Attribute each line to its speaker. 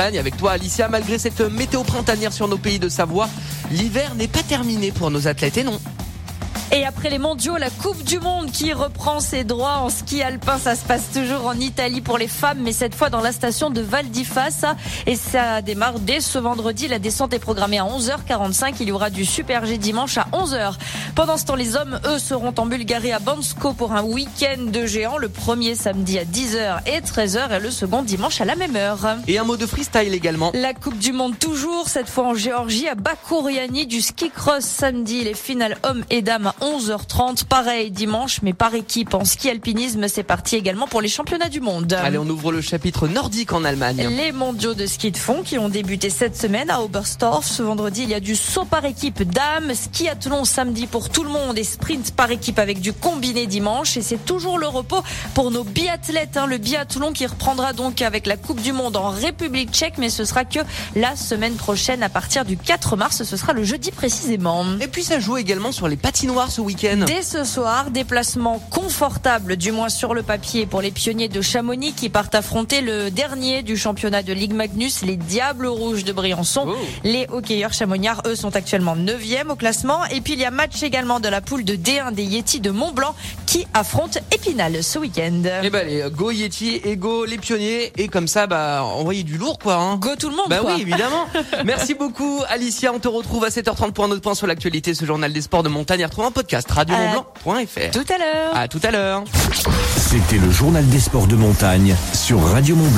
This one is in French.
Speaker 1: avec toi Alicia. Malgré cette météo printanière sur nos pays de Savoie, l'hiver n'est pas terminé pour nos athlètes et non.
Speaker 2: Et après les mondiaux, la Coupe du Monde qui reprend ses droits en ski alpin, ça se passe toujours en Italie pour les femmes, mais cette fois dans la station de Val di Fassa. Et ça démarre dès ce vendredi. La descente est programmée à 11h45. Il y aura du Super G dimanche à 11h. Pendant ce temps, les hommes, eux, seront en Bulgarie à Bansko pour un week-end de géants. Le premier samedi à 10h et 13h et le second dimanche à la même heure.
Speaker 1: Et un mot de freestyle également.
Speaker 2: La Coupe du Monde toujours, cette fois en Géorgie à Bakouriani du ski cross samedi. Les finales hommes et dames à 11h30. Pareil dimanche, mais par équipe. En ski alpinisme, c'est parti également pour les championnats du monde.
Speaker 1: Allez, on ouvre le chapitre nordique en Allemagne.
Speaker 2: Les mondiaux de ski de fond qui ont débuté cette semaine à Oberstdorf. Ce vendredi, il y a du saut par équipe dames, ski athlon samedi pour tout le monde et sprint par équipe avec du combiné dimanche. Et c'est toujours le repos pour nos biathlètes. Hein. Le biathlon qui reprendra donc avec la Coupe du Monde en République tchèque, mais ce sera que la semaine prochaine à partir du 4 mars. Ce sera le jeudi précisément.
Speaker 1: Et puis ça joue également sur les patinoires ce week-end.
Speaker 2: Dès ce soir, déplacement confortable, du moins sur le papier, pour les pionniers de Chamonix qui partent affronter le dernier du championnat de Ligue Magnus, les Diables Rouges de Briançon.
Speaker 1: Oh.
Speaker 2: Les hockeyeurs chamonniards, eux, sont actuellement 9e au classement. Et puis il y a match également de la poule de D1 des Yeti de Mont-Blanc qui affrontent Épinal ce week-end.
Speaker 1: Et bah allez, go Yeti et go les pionniers. Et comme ça, bah envoyez du lourd quoi. Hein.
Speaker 2: Go tout le monde.
Speaker 1: Bah
Speaker 2: quoi.
Speaker 1: oui, évidemment. Merci beaucoup Alicia. On te retrouve à 7h30 pour un autre point sur l'actualité. Ce journal des sports de montagne à retrouver en podcast radiomontblanc.fr.
Speaker 2: Tout à l'heure.
Speaker 1: À tout à l'heure.
Speaker 3: C'était le journal des sports de montagne sur Radio Mont Blanc.